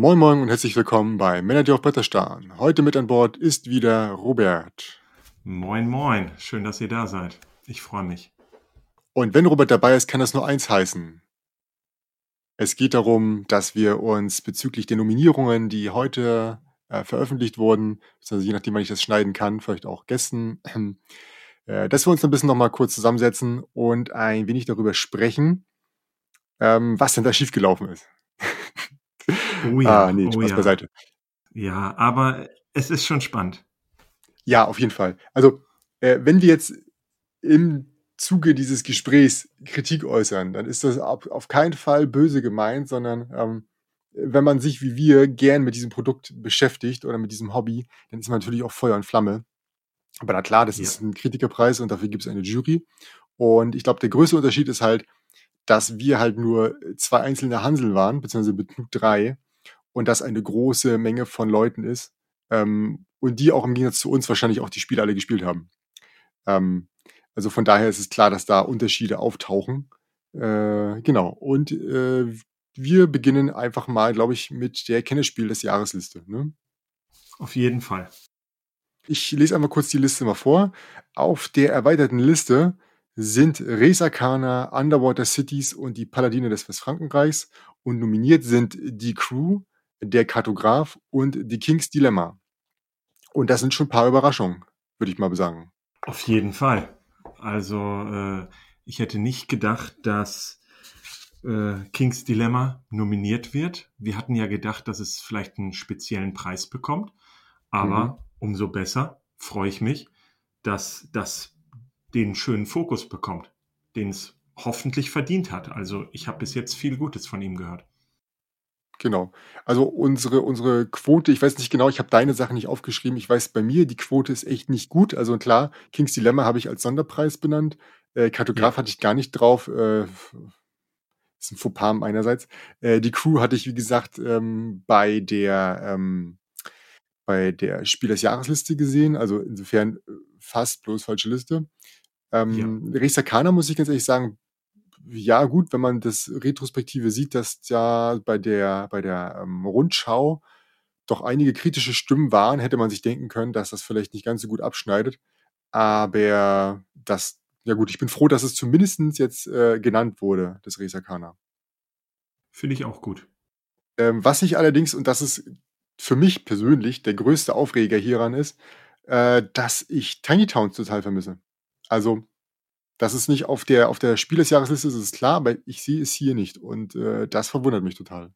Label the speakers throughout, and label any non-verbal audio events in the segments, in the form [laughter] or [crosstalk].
Speaker 1: Moin Moin und herzlich willkommen bei Manager auf Bretterstein. Heute mit an Bord ist wieder Robert.
Speaker 2: Moin Moin, schön, dass ihr da seid. Ich freue mich.
Speaker 1: Und wenn Robert dabei ist, kann das nur eins heißen. Es geht darum, dass wir uns bezüglich der Nominierungen, die heute äh, veröffentlicht wurden, beziehungsweise je nachdem, wann ich das schneiden kann, vielleicht auch gestern, [clears throat] äh, dass wir uns ein bisschen nochmal kurz zusammensetzen und ein wenig darüber sprechen, ähm, was denn da schiefgelaufen ist.
Speaker 2: Oh ja,
Speaker 1: ah, nee,
Speaker 2: oh
Speaker 1: Spaß
Speaker 2: ja.
Speaker 1: beiseite.
Speaker 2: Ja, aber es ist schon spannend.
Speaker 1: Ja, auf jeden Fall. Also, äh, wenn wir jetzt im Zuge dieses Gesprächs Kritik äußern, dann ist das auf, auf keinen Fall böse gemeint, sondern ähm, wenn man sich wie wir gern mit diesem Produkt beschäftigt oder mit diesem Hobby, dann ist man natürlich auch Feuer und Flamme. Aber na klar, das
Speaker 2: Ja.
Speaker 1: ist ein Kritikerpreis und dafür gibt es eine Jury. Und ich glaube, der größte Unterschied ist halt, dass wir halt nur zwei einzelne Hansel waren, beziehungsweise mit Knut drei, und das eine große Menge von Leuten ist. Ähm, und die auch im Gegensatz zu uns wahrscheinlich auch die Spiele alle gespielt haben. Ähm, also von daher ist es klar, dass da Unterschiede auftauchen. Äh, genau. Und äh, wir beginnen einfach mal, glaube ich, mit der Kennerspiel des Jahresliste. Ne?
Speaker 2: Auf jeden Fall.
Speaker 1: Ich lese einmal kurz die Liste mal vor. Auf der erweiterten Liste sind Res Arcana, Underwater Cities und die Paladine des Westfrankenreichs. Und nominiert sind die Crew, der Kartograf und die King's Dilemma. Und das sind schon ein paar Überraschungen, würde ich mal sagen.
Speaker 2: Auf jeden Fall. Also, äh, ich hätte nicht gedacht, dass äh, King's Dilemma nominiert wird. Wir hatten ja gedacht, dass es vielleicht einen speziellen Preis bekommt. Aber
Speaker 1: Mhm.
Speaker 2: umso besser freue ich mich, dass das den schönen Fokus bekommt, den es hoffentlich verdient hat. Also, ich habe bis jetzt viel Gutes von ihm gehört.
Speaker 1: Genau. Also unsere, unsere Quote, ich weiß nicht genau, ich habe deine Sache nicht aufgeschrieben. Ich weiß, bei mir, die Quote ist echt nicht gut. Also klar, King's Dilemma habe ich als Sonderpreis benannt. Äh, Kartograf
Speaker 2: Ja.
Speaker 1: hatte ich gar nicht drauf. Äh, ist ein Fauxpas meinerseits. Äh, die Crew hatte ich, wie gesagt, ähm, bei der ähm, bei der Spiel des Jahresliste gesehen. Also insofern äh, fast bloß falsche Liste. Ähm, Res Arcana muss ich ganz ehrlich sagen, ja gut, wenn man das Retrospektive sieht, dass ja bei der, bei der ähm, Rundschau doch einige kritische Stimmen waren, hätte man sich denken können, dass das vielleicht nicht ganz so gut abschneidet. Aber das, ja gut, ich bin froh, dass es zumindest jetzt äh, genannt wurde, das Res Arcana.
Speaker 2: Finde ich auch gut.
Speaker 1: Ähm, was ich allerdings, und das ist für mich persönlich der größte Aufreger hieran ist, äh, dass ich Tiny Towns total vermisse. Also, dass es nicht auf der, auf der Spiel des Jahresliste ist, ist klar, aber ich sehe es hier nicht. Und äh, das verwundert mich total.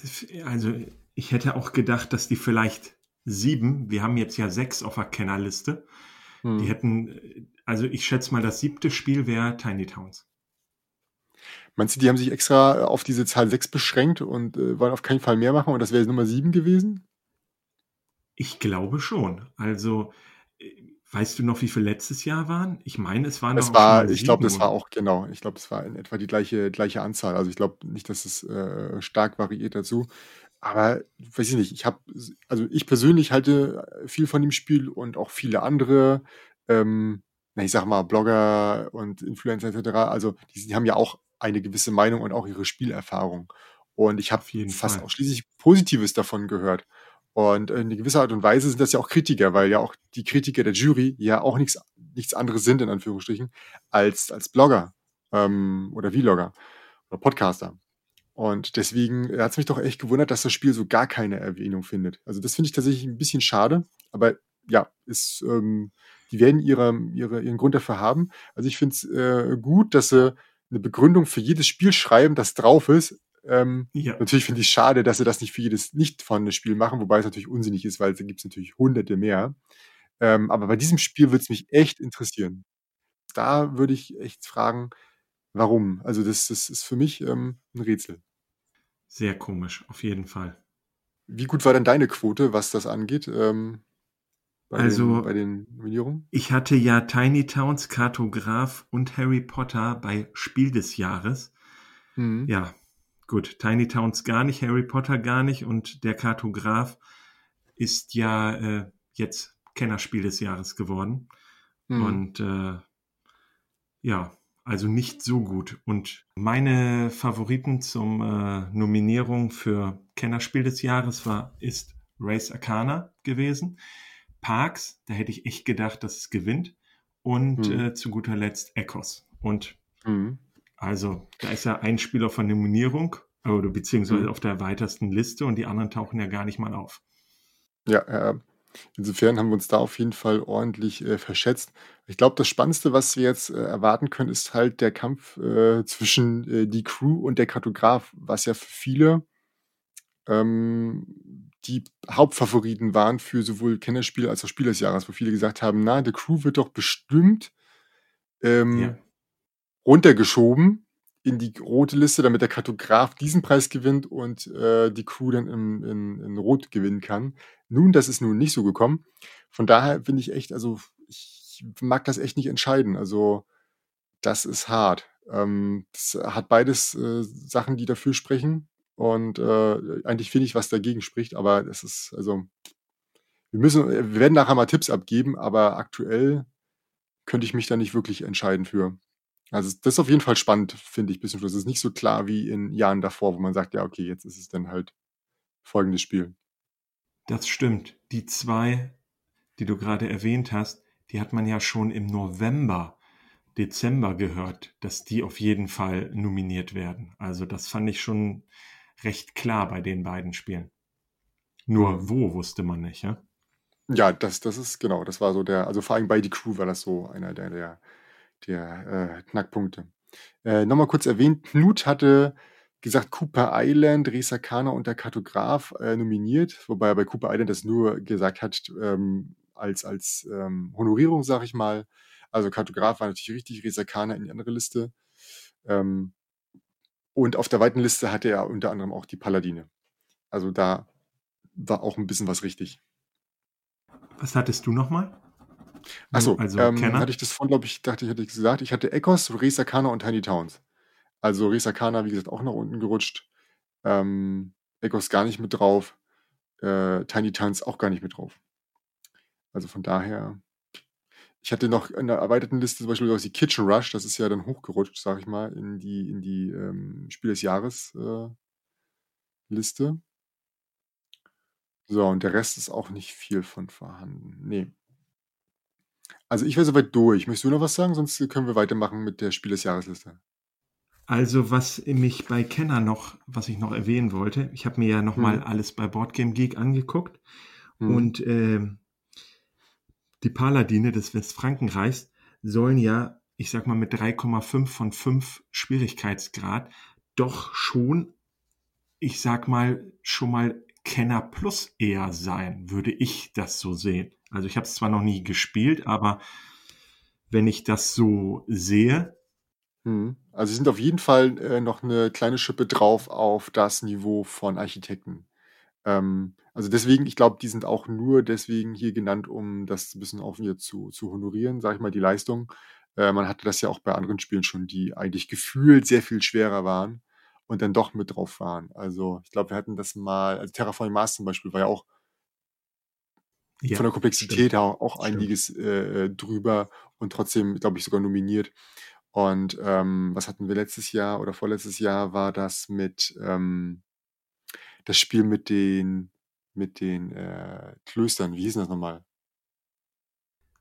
Speaker 2: Das, also, ich hätte auch gedacht, dass die vielleicht sieben, wir haben jetzt ja sechs auf der Kennerliste,
Speaker 1: Hm.
Speaker 2: die hätten, also ich schätze mal, das siebte Spiel wäre Tiny Towns.
Speaker 1: Meinst du, die haben sich extra äh, auf diese Zahl 6 beschränkt und äh, wollen auf keinen Fall mehr machen und das wäre Nummer 7 gewesen?
Speaker 2: Ich glaube schon. Also, äh, weißt du noch, wie viel letztes Jahr waren? Ich meine, es waren
Speaker 1: Es
Speaker 2: auch
Speaker 1: war, ich glaube, das war auch, genau, ich glaube, es war in etwa die gleiche, gleiche Anzahl. Also ich glaube nicht, dass es äh, stark variiert dazu. Aber weiß ich nicht, ich habe, also ich persönlich halte viel von dem Spiel und auch viele andere, ähm, na, ich sag mal, Blogger und Influencer etc. Also die, die haben ja auch eine gewisse Meinung und auch ihre Spielerfahrung. Und ich habe fast
Speaker 2: Fall.
Speaker 1: ausschließlich Positives davon gehört. Und in gewisser Art und Weise sind das ja auch Kritiker, weil ja auch die Kritiker der Jury ja auch nichts, nichts anderes sind, in Anführungsstrichen, als, als Blogger ähm, oder Vlogger oder Podcaster. Und deswegen hat es mich doch echt gewundert, dass das Spiel so gar keine Erwähnung findet. Also das finde ich tatsächlich ein bisschen schade, aber ja, ist, ähm, die werden ihre, ihre, ihren Grund dafür haben. Also ich finde es äh, gut, dass sie eine Begründung für jedes Spiel schreiben, das drauf ist. Ähm,
Speaker 2: Ja,
Speaker 1: natürlich finde ich es schade, dass sie das nicht für jedes nicht vorhandene Spiel machen, wobei es natürlich unsinnig ist, weil da gibt es natürlich hunderte mehr. Ähm, aber bei diesem Spiel würde es mich echt interessieren. Da würde ich echt fragen, warum? Also das, das ist für mich ähm, ein Rätsel.
Speaker 2: sehr komisch, auf jeden Fall.
Speaker 1: Wie gut war denn deine Quote, was das angeht, ähm, bei, den,
Speaker 2: Also,
Speaker 1: bei den Nominierungen?
Speaker 2: ich hatte ja Tiny Towns, Kartograf und Harry Potter bei Spiel des Jahres.
Speaker 1: Mhm.
Speaker 2: Ja, gut, Tiny Towns gar nicht, Harry Potter gar nicht und der Kartograf ist ja äh, jetzt Kennerspiel des Jahres geworden.
Speaker 1: Mhm.
Speaker 2: Und äh, ja, also nicht so gut. Und meine Favoriten zum äh, Nominierung für Kennerspiel des Jahres war, ist Race Arcana gewesen. Parks, da hätte ich echt gedacht, dass es gewinnt. Und
Speaker 1: Mhm.
Speaker 2: äh, zu guter Letzt Echos. Und
Speaker 1: Mhm.
Speaker 2: Also, da ist ja ein Spieler von Nominierung, oder beziehungsweise
Speaker 1: Mhm.
Speaker 2: auf der erweitersten Liste und die anderen tauchen ja gar nicht mal auf.
Speaker 1: Ja, äh, insofern haben wir uns da auf jeden Fall ordentlich, äh, verschätzt. Ich glaube, das Spannendste, was wir jetzt, äh, erwarten können, ist halt der Kampf, äh, zwischen, äh, die Crew und der Kartograf, was ja für viele, ähm, die Hauptfavoriten waren für sowohl Kennerspiel als auch Spiel des Jahres, wo viele gesagt haben: „Na, The Crew wird doch bestimmt, ähm,
Speaker 2: Ja.
Speaker 1: Runtergeschoben in die rote Liste, damit der Kartograf diesen Preis gewinnt und, äh, die Crew dann in in in Rot gewinnen kann.“ Nun, das ist nun nicht so gekommen. Von daher finde ich echt also, ich mag das echt nicht entscheiden. Also, das ist hart. Ähm, das hat beides, äh, Sachen, die dafür sprechen und, äh, eigentlich wenig, was dagegen spricht, aber es ist also wir müssen wir werden nachher mal Tipps abgeben, aber aktuell könnte ich mich da nicht wirklich entscheiden für. Also, das ist auf jeden Fall spannend, finde ich bis zum Schluss. Es ist nicht so klar wie in Jahren davor, wo man sagt: „Ja, okay, jetzt ist es dann halt folgendes Spiel.“
Speaker 2: Das stimmt. Die 2, die du gerade erwähnt hast, die hat man ja schon im November, Dezember gehört, dass die auf jeden Fall nominiert werden. Also, das fand ich schon recht klar bei den beiden Spielen. Nur wo wusste man nicht, ja?
Speaker 1: Ja, das das ist genau, das war so der also, vor allem bei „Die Crew“ war das so einer der der der, äh, Knackpunkte. Äh, noch mal kurz erwähnt, Knut hatte gesagt, Cooper Island, Res Arcana und der Kartograf, äh, nominiert, wobei er bei Cooper Island das nur gesagt hat, ähm, als als, ähm, Honorierung, sage ich mal. Also, Kartograf war natürlich richtig, Res Arcana in die andere Liste. Ähm, und auf der weiten Liste hatte er unter anderem auch die Paladine. Also, da war auch 'n bisschen was richtig.
Speaker 2: Was hattest du noch mal?
Speaker 1: Ach
Speaker 2: Du
Speaker 1: so,
Speaker 2: also
Speaker 1: ähm,
Speaker 2: Kenner?
Speaker 1: hatte ich das vorhin, glaube ich dachte ich, hatte ich's gesagt. Ich hatte Echos, Res Arcana und Tiny Towns. Also, Res Arcana, wie gesagt, auch nach unten gerutscht. Ähm, Echos gar nicht mit drauf. Äh, Tiny Towns auch gar nicht mit drauf. Also, von daher ich hatte noch in der erweiterten Liste zum Beispiel wie Kitchen Rush, das ist ja dann hochgerutscht, sage ich mal, in die in die, ähm, Spiel des Jahres, äh, Liste. So, und der Rest ist auch nicht viel von vorhanden. Ne. Also, ich wäre so weit durch. Möchtest du noch was sagen? Sonst können wir weitermachen mit der Spiel des Jahres-Liste.
Speaker 2: Also, was mich bei Kenner noch was ich noch erwähnen wollte, ich habe mir ja noch mal
Speaker 1: Mhm.
Speaker 2: alles bei Boardgame Geek angeguckt
Speaker 1: Mhm.
Speaker 2: und, ähm, die Paladine des Westfrankenreichs sollen ja, ich sage mal, mit 3,5 von 5 Schwierigkeitsgrad doch schon, ich sage mal, schon mal Kenner Plus eher sein, würde ich das so sehen. Also, ich habe es zwar noch nie gespielt, aber wenn ich das so sehe
Speaker 1: Mhm. Also, sie sind auf jeden Fall, äh, noch 'ne kleine Schippe drauf auf das Niveau von Architekten. Ähm, also, deswegen ich glaube, die sind auch nur deswegen hier genannt, um das 'n bisschen auch wieder zu zu honorieren, sage ich mal, die Leistung. Äh, man hatte das ja auch bei anderen Spielen schon, die eigentlich gefühlt sehr viel schwerer waren und dann doch mit drauf waren. Also, ich glaube, wir hatten das mal also, Terraforming Mars zum Beispiel war ja auch
Speaker 2: Ja,
Speaker 1: von der Komplexität her auch
Speaker 2: Stimmt.
Speaker 1: einiges, äh, äh, drüber und trotzdem, glaube ich, sogar nominiert. Und, ähm, was hatten wir letztes Jahr oder vorletztes Jahr war das mit, ähm das Spiel mit den mit den, äh, Klöstern. Wie hieß das noch mal?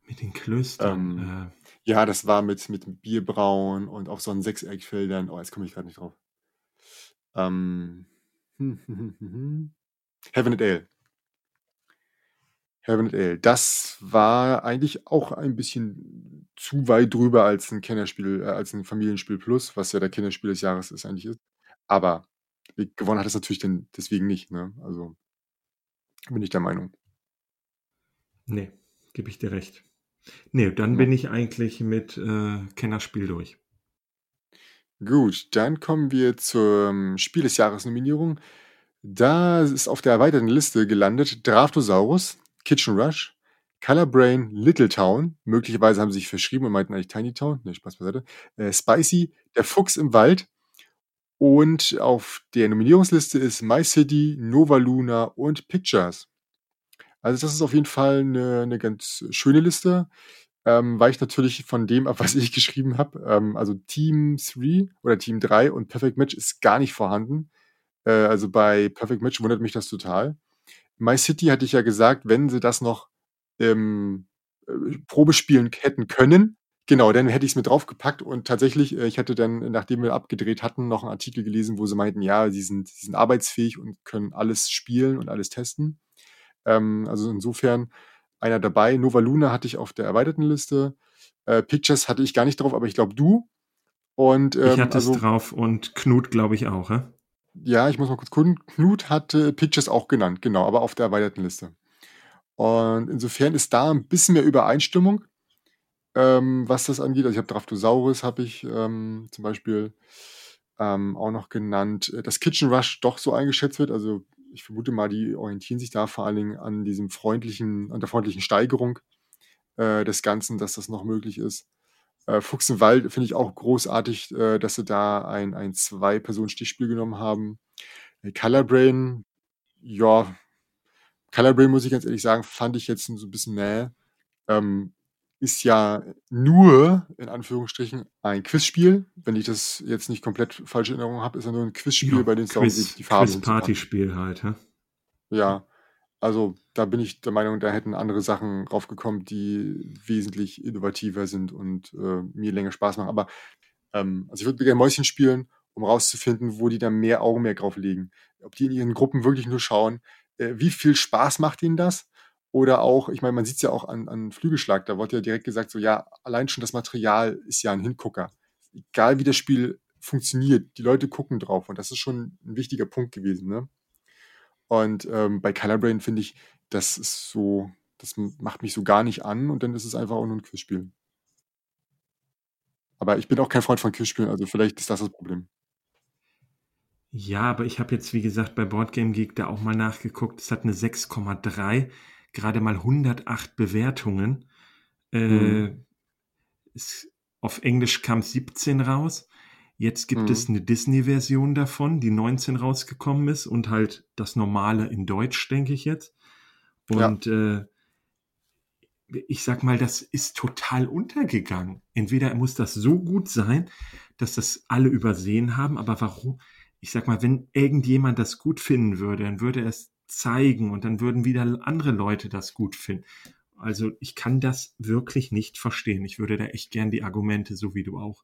Speaker 2: Mit den Klöstern,
Speaker 1: Ähm,
Speaker 2: äh
Speaker 1: ja, das war mit mit Bierbrauen und auf so 'n Sechseckfeldern. Oh, jetzt komme ich grad nicht drauf. Ähm, [laughs] Heaven and Ale. Heaven and Ale. Das war eigentlich auch ein bisschen zu weit drüber als 'n Kennerspiel äh, als 'n Familienspiel Plus, was ja der Kinderspiel des Jahres ist eigentlich ist. Aber ge gewonnen hat es natürlich dann deswegen nicht, ne? Also bin ich der Meinung.
Speaker 2: Ne, gebe ich dir recht. Ne, dann
Speaker 1: Ja.
Speaker 2: bin ich eigentlich mit, äh, Kennerspiel durch.
Speaker 1: Gut, dann kommen wir zum Spiel des Jahres-Nominierung. Da ist auf der erweiterten Liste gelandet Draftosaurus, Kitchen Rush, Color Brain, Little Town. Möglicherweise haben sie sich verschrieben und meinten eigentlich Tiny Town. Ne, Spaß beiseite. Äh, Spicy, Der Fuchs im Wald. Und auf der Nominierungsliste ist My City, Nova Luna und Pictures. Also, das ist auf jeden Fall 'ne 'ne ganz schöne Liste. Ähm, weicht natürlich von dem ab, [laughs] was ich geschrieben habe. Ähm, also Team 3 oder Team 3 und Perfect Match ist gar nicht vorhanden. Äh, also bei Perfect Match wundert mich das total. My City hatte ich ja gesagt, wenn sie das noch ähm, äh, Probespielen hätten können, genau, dann hätte ich es mit draufgepackt und tatsächlich, äh, ich hatte dann, nachdem wir abgedreht hatten, noch einen Artikel gelesen, wo sie meinten, ja, sie sind, sind arbeitsfähig und können alles spielen und alles testen. Ähm, also insofern einer dabei. Nova Luna hatte ich auf der erweiterten Liste. Äh, Pictures hatte ich gar nicht drauf, aber ich glaube du. Und, ähm,
Speaker 2: ich hatte also, es drauf und Knut, glaube ich, auch. Hä?
Speaker 1: Ja, ich muss mal kurz gucken. Knut hatte Pictures auch genannt, genau, aber auf der erweiterten Liste. Und insofern ist da ein bisschen mehr Übereinstimmung, ähm, was das angeht. Also ich habe Draftosaurus, habe ich ähm, zum Beispiel ähm, auch noch genannt, dass Kitchen Rush doch so eingeschätzt wird. Also ich vermute mal, die orientieren sich da vor allen Dingen an diesem freundlichen, an der freundlichen Steigerung äh, des Ganzen, dass das noch möglich ist. Äh, Fuchsenwald finde ich auch großartig, äh, dass sie da ein, ein Zwei-Personen-Stichspiel genommen haben. Äh, Colorbrain, ja, Colorbrain muss ich ganz ehrlich sagen, fand ich jetzt so ein bisschen mäh. Ähm, ist ja nur, in Anführungsstrichen, ein Quizspiel. Wenn ich das jetzt nicht komplett falsche Erinnerung habe, ist ja nur ein Quizspiel,
Speaker 2: Ja,
Speaker 1: bei dem es
Speaker 2: Quiz,
Speaker 1: geht, die Farben
Speaker 2: Quiz-Partyspiel halt. Hä?
Speaker 1: Ja, also da bin ich der Meinung, da hätten andere Sachen raufgekommen, die wesentlich innovativer sind und äh, mir länger Spaß machen. Aber ähm, also ich würde gerne Mäuschen spielen, um rauszufinden, wo die da mehr Augenmerk drauf legen. Ob die in ihren Gruppen wirklich nur schauen, äh, wie viel Spaß macht ihnen das? Oder auch, ich meine, man sieht es ja auch an, an Flügelschlag, da wurde ja direkt gesagt, so ja, allein schon das Material ist ja ein Hingucker. Egal wie das Spiel funktioniert, die Leute gucken drauf und das ist schon ein wichtiger Punkt gewesen. Ne? Und ähm, bei Colorbrain finde ich, das ist so, das macht mich so gar nicht an und dann ist es einfach auch nur ein Quizspiel. Aber ich bin auch kein Freund von Quizspielen, also vielleicht ist das das Problem.
Speaker 2: Ja, aber ich habe jetzt, wie gesagt, bei Boardgame Geek da auch mal nachgeguckt. Es hat eine 6,3 gerade mal 108 Bewertungen. Äh, mhm. es, auf Englisch kam 17 raus. Jetzt gibt mhm. es eine Disney-Version davon, die 19 rausgekommen ist und halt das normale in Deutsch, denke ich jetzt. Und ja. äh, ich sag mal, das ist total untergegangen. Entweder muss das so gut sein, dass das alle übersehen haben, aber warum? Ich sag mal, wenn irgendjemand das gut finden würde, dann würde es zeigen und dann würden wieder andere Leute das gut finden. Also ich kann das wirklich nicht verstehen. Ich würde da echt gern die Argumente, so wie du auch,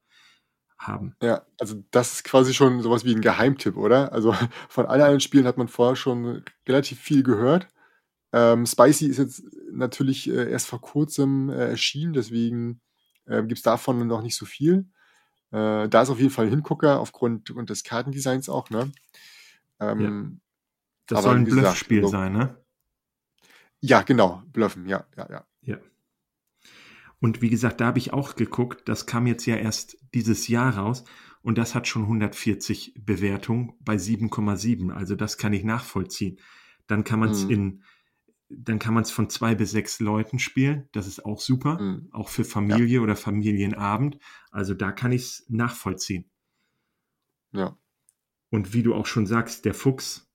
Speaker 2: haben.
Speaker 1: Ja, also das ist quasi schon sowas wie ein Geheimtipp, oder? Also [laughs] von allen anderen Spielen hat man vorher schon relativ viel gehört. Ähm, Spicy ist jetzt natürlich äh, erst vor kurzem äh, erschienen, deswegen äh, gibt es davon noch nicht so viel. Äh, da ist auf jeden Fall ein Hingucker aufgrund, des Kartendesigns auch, ne? Ähm,
Speaker 2: das soll ein Bluffspiel so, sein, ne?
Speaker 1: Ja, genau, Bluffen, ja, ja, ja.
Speaker 2: Ja. Und wie gesagt, da habe ich auch geguckt, das kam jetzt ja erst dieses Jahr raus und das hat schon 140 Bewertungen bei 7,7. Also das kann ich nachvollziehen. Dann kann man es mhm. in, dann kann man es von zwei bis sechs Leuten spielen. Das ist auch super. Mhm. Auch für Familie ja. oder Familienabend. Also da kann ich es nachvollziehen.
Speaker 1: Ja.
Speaker 2: Und wie du auch schon sagst, der Fuchs,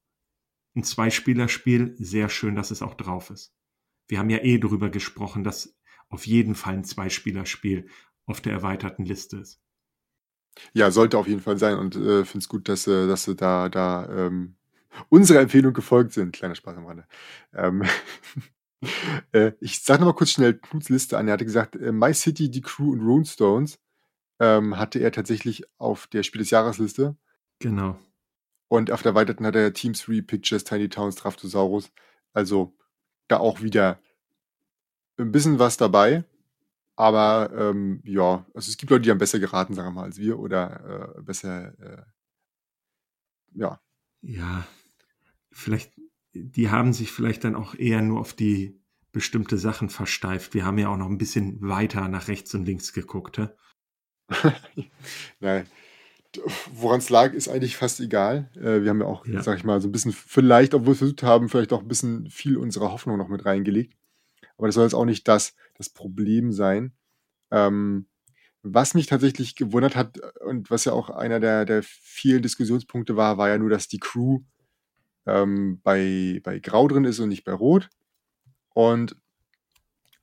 Speaker 2: ein Zweispielerspiel, sehr schön, dass es auch drauf ist. Wir haben ja eh darüber gesprochen, dass auf jeden Fall ein Zweispielerspiel auf der erweiterten Liste ist.
Speaker 1: Ja, sollte auf jeden Fall sein und äh, finde es gut, dass, äh, dass sie da, da ähm, unserer Empfehlung gefolgt sind. Kleiner Spaß am Rande. Ähm, [laughs] äh, ich sage nochmal kurz schnell Knuts Liste an. Er hatte gesagt, äh, My City, die Crew und Runestones ähm, hatte er tatsächlich auf der Spiel des Jahresliste.
Speaker 2: Genau.
Speaker 1: Und auf der erweiterten hat er Team 3, Pictures, Tiny Towns, Draftosaurus. Also da auch wieder ein bisschen was dabei. Aber ähm, ja, also es gibt Leute, die haben besser geraten, sagen wir mal, als wir oder äh, besser, äh, ja.
Speaker 2: Ja, vielleicht, die haben sich vielleicht dann auch eher nur auf die bestimmte Sachen versteift. Wir haben ja auch noch ein bisschen weiter nach rechts und links geguckt. [laughs]
Speaker 1: Nein, woran es lag, ist eigentlich fast egal. Äh, wir haben ja auch, ja. sag ich mal, so ein bisschen, vielleicht, obwohl wir versucht haben, vielleicht auch ein bisschen viel unserer Hoffnung noch mit reingelegt. Aber das soll jetzt auch nicht das, das Problem sein. Ähm, was mich tatsächlich gewundert hat und was ja auch einer der, der vielen Diskussionspunkte war, war ja nur, dass die Crew ähm, bei, bei Grau drin ist und nicht bei Rot. Und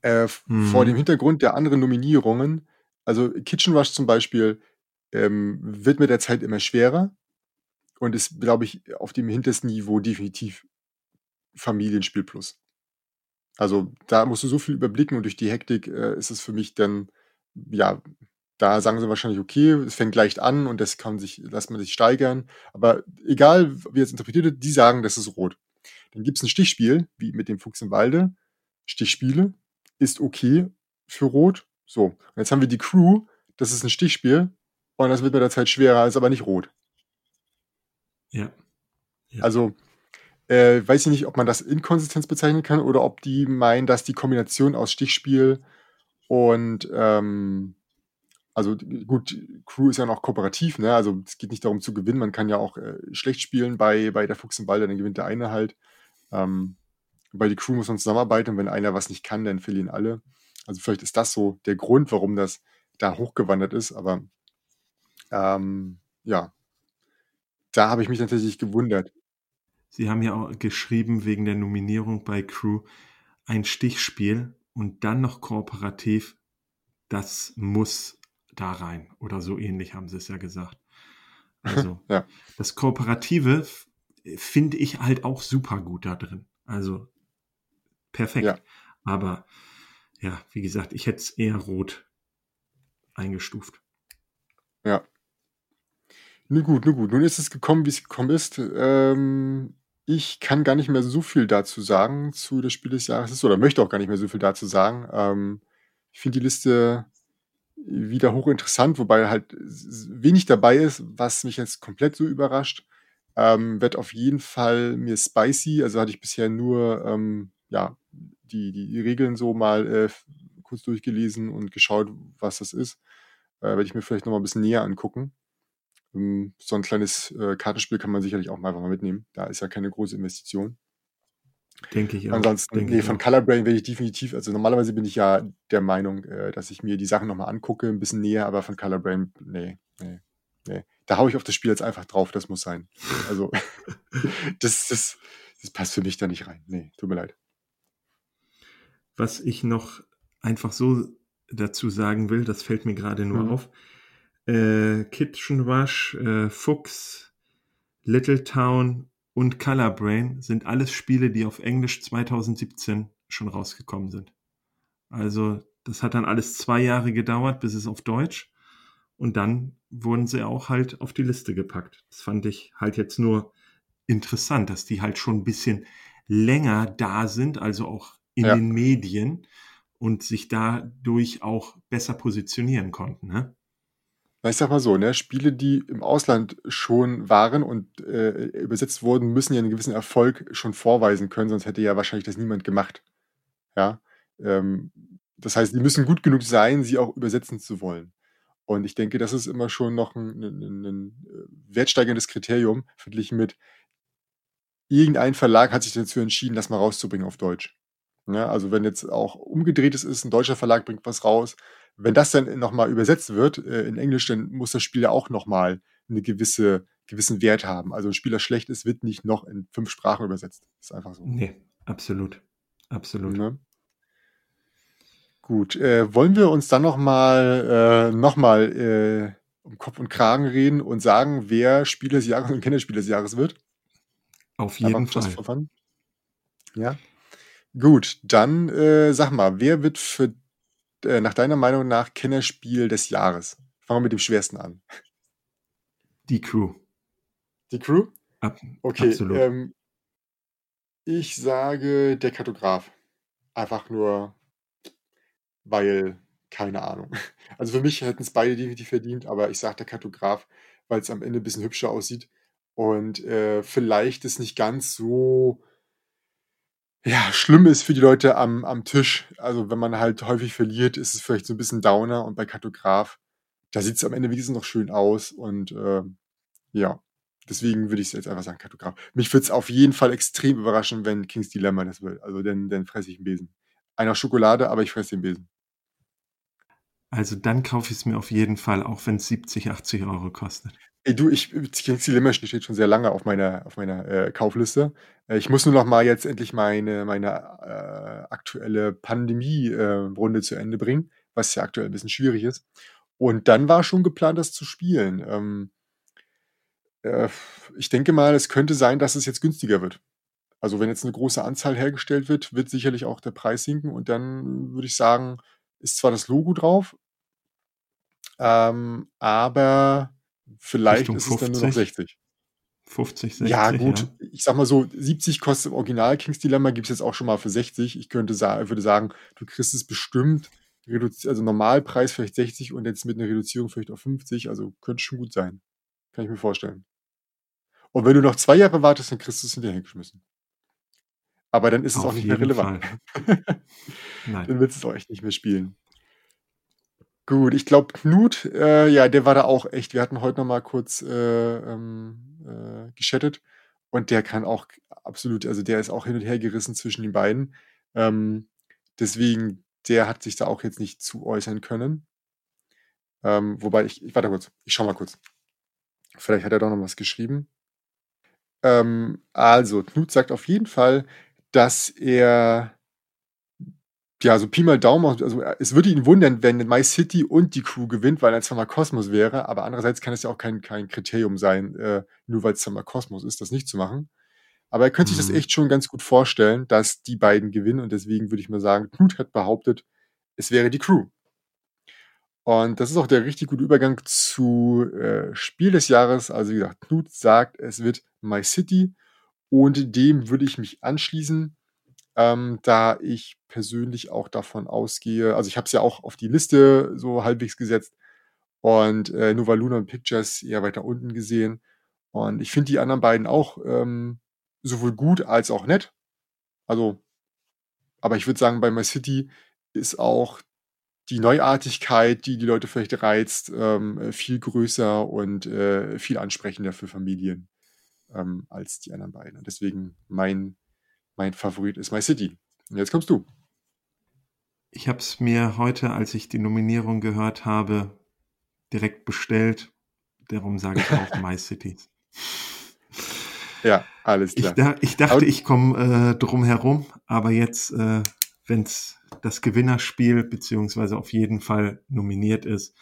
Speaker 1: Äh, mhm. Vor dem Hintergrund der anderen Nominierungen, also Kitchen Rush zum Beispiel, ähm, wird mit der Zeit immer schwerer und ist, glaube ich, auf dem hintersten Niveau definitiv Familienspiel plus. Also da musst du so viel überblicken und durch die Hektik äh, ist es für mich dann, ja, da sagen sie wahrscheinlich, okay, es fängt leicht an und das kann sich, lässt man sich steigern. Aber egal, wie es interpretiert wird, die sagen, das ist rot. Dann gibt es ein Stichspiel, wie mit dem Fuchs im Walde. Stichspiele ist okay für rot. So, und jetzt haben wir die Crew, das ist ein Stichspiel und das wird mit der Zeit schwerer, ist aber nicht rot.
Speaker 2: Ja. ja.
Speaker 1: Also, äh, weiß ich nicht, ob man das Inkonsistenz bezeichnen kann oder ob die meinen, dass die Kombination aus Stichspiel und ähm, also gut, Crew ist ja noch kooperativ, ne? Also es geht nicht darum zu gewinnen, man kann ja auch äh, schlecht spielen bei, bei der Fuchs im Ball, dann gewinnt der eine halt. Ähm, bei die Crew muss man zusammenarbeiten und wenn einer was nicht kann, dann verlieren alle. Also vielleicht ist das so der Grund, warum das da hochgewandert ist, aber ähm, ja, da habe ich mich natürlich gewundert.
Speaker 2: Sie haben ja auch geschrieben wegen der Nominierung bei Crew ein Stichspiel und dann noch kooperativ. Das muss da rein. Oder so ähnlich haben sie es ja gesagt. [laughs] Also ja. das Kooperative finde ich halt auch super gut da drin. Also perfekt. Ja. Aber ja, wie gesagt, ich hätte es eher rot eingestuft.
Speaker 1: Ja. Nun gut, nun gut. Nun ist es gekommen, wie es gekommen ist. Ähm, ich kann gar nicht mehr so viel dazu sagen zu des Spiel des Jahres. Oder möchte auch gar nicht mehr so viel dazu sagen. Ähm, ich finde die Liste wieder hochinteressant, wobei halt wenig dabei ist, was mich jetzt komplett so überrascht. Ähm, wird auf jeden Fall mir spicy, also hatte ich bisher nur ähm, ja, die, die, die Regeln so mal äh, kurz durchgelesen und geschaut, was das ist. Äh, werde ich mir vielleicht noch mal ein bisschen näher angucken. Ähm, so ein kleines äh, Kartenspiel kann man sicherlich auch mal einfach mal mitnehmen. Da ist ja keine große Investition.
Speaker 2: Denke ich
Speaker 1: auch. Ansonsten, Denke nee, von Colorbrain werde ich definitiv, also normalerweise bin ich ja der Meinung, äh, dass ich mir die Sachen nochmal angucke, ein bisschen näher, aber von Colorbrain, nee, nee, nee. Da haue ich auf das Spiel jetzt einfach drauf, das muss sein. Also, [laughs] das, das, das passt für mich da nicht rein. Nee, tut mir leid.
Speaker 2: Was ich noch einfach so dazu sagen will, das fällt mir gerade nur mhm. auf. Äh, Kitchen Rush, äh, Fuchs, Little Town und Color Brain sind alles Spiele, die auf Englisch 2017 schon rausgekommen sind. Also das hat dann alles zwei Jahre gedauert, bis es auf Deutsch und dann wurden sie auch halt auf die Liste gepackt. Das fand ich halt jetzt nur interessant, dass die halt schon ein bisschen länger da sind, also auch in ja. den Medien und sich dadurch auch besser positionieren konnten. Ne?
Speaker 1: Ich sag mal so, ne, Spiele, die im Ausland schon waren und äh, übersetzt wurden, müssen ja einen gewissen Erfolg schon vorweisen können, sonst hätte ja wahrscheinlich das niemand gemacht. Ja. Ähm, das heißt, die müssen gut genug sein, sie auch übersetzen zu wollen. Und ich denke, das ist immer schon noch ein, ein, ein äh, wertsteigerndes Kriterium, verglichen mit irgendein Verlag hat sich dazu entschieden, das mal rauszubringen auf Deutsch. Ja, also wenn jetzt auch umgedreht ist, ein deutscher Verlag bringt was raus, wenn das dann nochmal übersetzt wird äh, in Englisch, dann muss das Spiel ja auch nochmal einen gewisse, gewissen Wert haben. Also ein Spieler schlecht ist, wird nicht noch in fünf Sprachen übersetzt. Ist einfach so.
Speaker 2: Nee, absolut. Absolut. Ne?
Speaker 1: Gut, äh, wollen wir uns dann nochmal äh, noch äh, um Kopf und Kragen reden und sagen, wer Spieler des Jahres und Kennerspieler des Jahres wird?
Speaker 2: Auf jeden Fall.
Speaker 1: Ja. Gut, dann äh, sag mal, wer wird für äh, nach deiner Meinung nach Kennerspiel des Jahres? Fangen wir mit dem schwersten an.
Speaker 2: Die Crew.
Speaker 1: Die Crew?
Speaker 2: Ab,
Speaker 1: okay. Absolut. Ähm, ich sage der Kartograf. Einfach nur, weil, keine Ahnung. [laughs] Also für mich hätten es beide definitiv verdient, aber ich sage der Kartograf, weil es am Ende ein bisschen hübscher aussieht und äh, vielleicht ist nicht ganz so ja, schlimm ist für die Leute am, am Tisch. Also wenn man halt häufig verliert, ist es vielleicht so ein bisschen Downer und bei Kartograf, da sieht es am Ende wenigstens noch schön aus und äh, ja, deswegen würde ich jetzt einfach sagen Kartograf. Mich würde es auf jeden Fall extrem überraschen, wenn King's Dilemma das will. Also dann, dann fresse ich einen Besen. Einer Schokolade, aber ich fresse den Besen.
Speaker 2: Also dann kaufe ich es mir auf jeden Fall, auch wenn es 70, 80 Euro kostet.
Speaker 1: Ey, du, ich King's Dilemma steht schon sehr lange auf meiner auf meiner, äh, Kaufliste. Äh, ich muss nur noch mal jetzt endlich meine meine, äh, aktuelle Pandemie, äh, zu Ende bringen, was ja aktuell ein bisschen schwierig ist. Und dann war schon geplant, das zu spielen. Ähm, äh, ich denke mal, es könnte sein, dass es jetzt günstiger wird. Also, wenn jetzt eine große Anzahl hergestellt wird, wird sicherlich auch der Preis sinken und dann würde ich sagen, ist zwar das Logo drauf ähm, aber vielleicht
Speaker 2: Richtung
Speaker 1: ist es dann nur noch
Speaker 2: 50?
Speaker 1: 60.
Speaker 2: 50, 60,
Speaker 1: Ja, gut,
Speaker 2: ja.
Speaker 1: ich sage mal so, 70 kostet im Original King's Dilemma, gibt's jetzt auch schon mal für 60. Ich könnte sa würde sagen, du kriegst es bestimmt also Normalpreis vielleicht 60 und jetzt mit 'ner Reduzierung vielleicht auf 50, also könnte schon gut sein. Kann ich mir vorstellen. Und wenn du noch 2 Jahre wartest, dann kriegst du's hinterhergeschmissen. Aber dann ist es auch
Speaker 2: Auf
Speaker 1: nicht mehr relevant. [laughs]
Speaker 2: Nein.
Speaker 1: Dann willst du's auch echt nicht mehr spielen. Gut, ich glaube, Knut, äh, ja, der war da auch echt wir hatten heute noch mal kurz, äh, ähm, äh, gechattet und der kann auch absolut also, der ist auch hin und her gerissen zwischen den beiden. Ähm, deswegen, der hat sich da auch jetzt nicht zu äußern können. Ähm, wobei ich ich warte kurz, ich schaue mal kurz. Vielleicht hat er doch noch was geschrieben. Ähm, also, Knut sagt auf jeden Fall, dass er ja, so Pi mal Daumen, also, äh, es würde ihn wundern, wenn My City und die Crew gewinnt, weil er zweimal Kosmos wäre, aber andererseits kann es ja auch kein kein Kriterium sein, äh, nur weil's zweimal Kosmos ist, das nicht zu machen. Aber er könnte sich das
Speaker 2: Mhm.
Speaker 1: echt schon ganz gut vorstellen, dass die beiden gewinnen und deswegen würde ich mal sagen, Knut hat behauptet, es wäre die Crew. Und das ist auch der richtig gute Übergang zu, äh, Spiel des Jahres. Also, wie gesagt, Knut sagt, es wird My City und dem würde ich mich anschließen, ähm, da ich persönlich auch davon ausgehe also, ich habe es ja auch auf die Liste so halbwegs gesetzt und, äh, Nova Luna Pictures eher weiter unten gesehen. Und ich finde die anderen beiden auch, ähm, sowohl gut als auch nett. Also aber ich würde sagen, bei My City ist auch die Neuartigkeit, die die Leute vielleicht reizt, ähm, äh, viel größer und, äh, viel ansprechender für Familien, ähm, als die anderen beiden. Und deswegen mein mein Favorit ist My City. Und jetzt kommst du.
Speaker 2: Ich habe es mir heute, als ich die Nominierung gehört habe, direkt bestellt. Darum sage ich auch [laughs] My City.
Speaker 1: Ja, alles
Speaker 2: Ich
Speaker 1: klar.
Speaker 2: da ich dachte,
Speaker 1: Aber
Speaker 2: ich komme, äh, drum herum, aber jetzt, äh, wenn's das Gewinnerspiel beziehungsweise auf jeden Fall nominiert ist,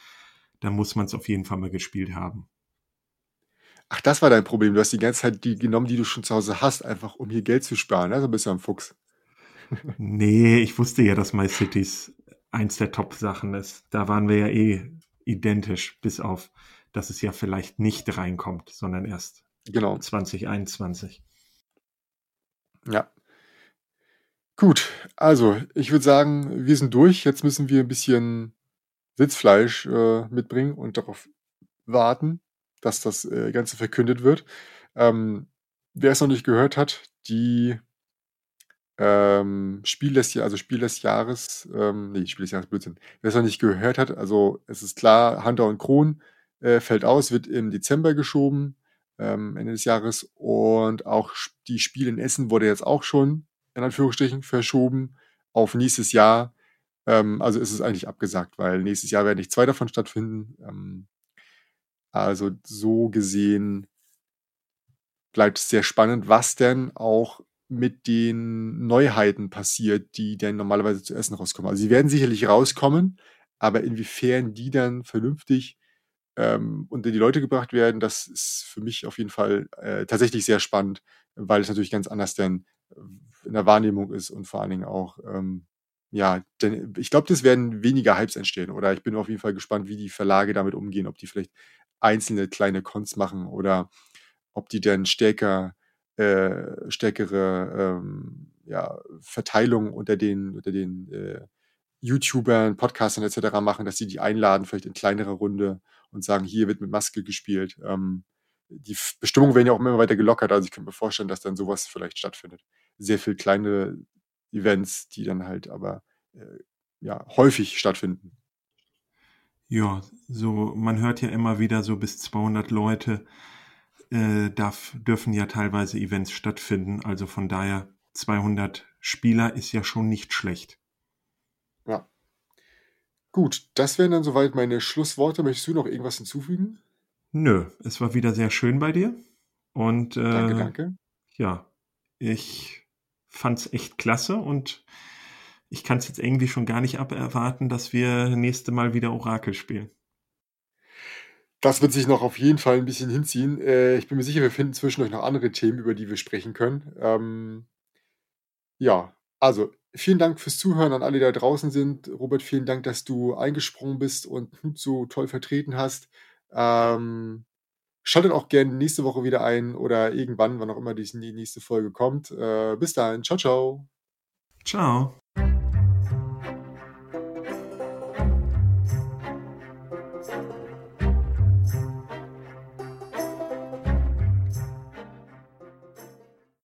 Speaker 2: dann muss man's auf jeden Fall mal gespielt haben.
Speaker 1: Ach, das war dein Problem. Du hast die ganze Zeit die genommen, die du schon zu Hause hast, einfach um hier Geld zu sparen, ne? So bist du ein Fuchs.
Speaker 2: Ne, ich wusste ja, dass My Cities eins der Top-Sachen ist. Da waren wir ja eh identisch, bis auf, dass es ja vielleicht nicht reinkommt, sondern erst
Speaker 1: Genau.
Speaker 2: 2021.
Speaker 1: Ja. Gut, also, ich würde sagen, wir sind durch. Jetzt müssen wir 'n bisschen Sitzfleisch, äh, mitbringen und darauf warten, dass das, äh, Ganze verkündet wird. Ähm, wer's noch nicht gehört hat, die, ähm, Spiel des Ja also, Spiel des Jahres ähm, ne, Spiel des Jahres, Blödsinn. Wer's noch nicht gehört hat, also, es ist klar, Hunter und Kron, äh, fällt aus, wird im Dezember geschoben, ähm, Ende des Jahres und auch die Spiel in Essen wurde jetzt auch schon in Anführungsstrichen verschoben auf nächstes Jahr. Ähm, also, ist es eigentlich abgesagt, weil nächstes Jahr werden nicht 2 davon stattfinden. Ähm, also, so gesehen bleibt es sehr spannend, was denn auch mit den Neuheiten passiert, die denn normalerweise zu Essen rauskommen. Also, sie werden sicherlich rauskommen, aber inwiefern die dann vernünftig, ähm, unter die Leute gebracht werden, das ist für mich auf jeden Fall, äh, tatsächlich sehr spannend, weil es natürlich ganz anders denn in der Wahrnehmung ist und vor allen Dingen auch, ähm, ja, denn ich glaube, das werden weniger Hypes entstehen oder ich bin auf jeden Fall gespannt, wie die Verlage damit umgehen, ob die vielleicht einzelne kleine Cons machen oder ob die denn stärker äh, stärkere, ähm, ja, Verteilung unter den unter den, äh, YouTubern, Podcastern et cetera machen, dass sie die einladen, vielleicht in kleinerer Runde und sagen: „Hier wird mit Maske gespielt.“ Ähm, die Bestimmungen werden ja auch immer weiter gelockert. Also, ich könnte mir vorstellen, dass dann so was vielleicht stattfindet. Sehr viel kleine Events, die dann halt aber, äh, ja, häufig stattfinden.
Speaker 2: Ja, so man hört ja immer wieder so bis 200 Leute, äh, darf dürfen ja teilweise Events stattfinden. Also, von daher 200 Spieler ist ja schon nicht schlecht.
Speaker 1: Ja. Gut, das wären dann soweit meine Schlussworte. Möchtest du noch irgendwas hinzufügen?
Speaker 2: Nö, es war wieder sehr schön bei dir. Und äh,
Speaker 1: Danke, danke.
Speaker 2: ja, ich fand's echt klasse und ich kann es jetzt irgendwie schon gar nicht aberwarten, dass wir nächste Mal wieder Orakel spielen.
Speaker 1: Das wird sich noch auf jeden Fall ein bisschen hinziehen. Äh, ich bin mir sicher, wir finden zwischendurch noch andere Themen, über die wir sprechen können. Ähm, ja, also vielen Dank fürs Zuhören an alle, die da draußen sind. Robert, vielen Dank, dass du eingesprungen bist und so toll vertreten hast. Ähm, schaltet auch gerne nächste Woche wieder ein oder irgendwann, wann auch immer die nächste Folge kommt. Äh, bis dahin. Ciao, ciao.
Speaker 2: Ciao.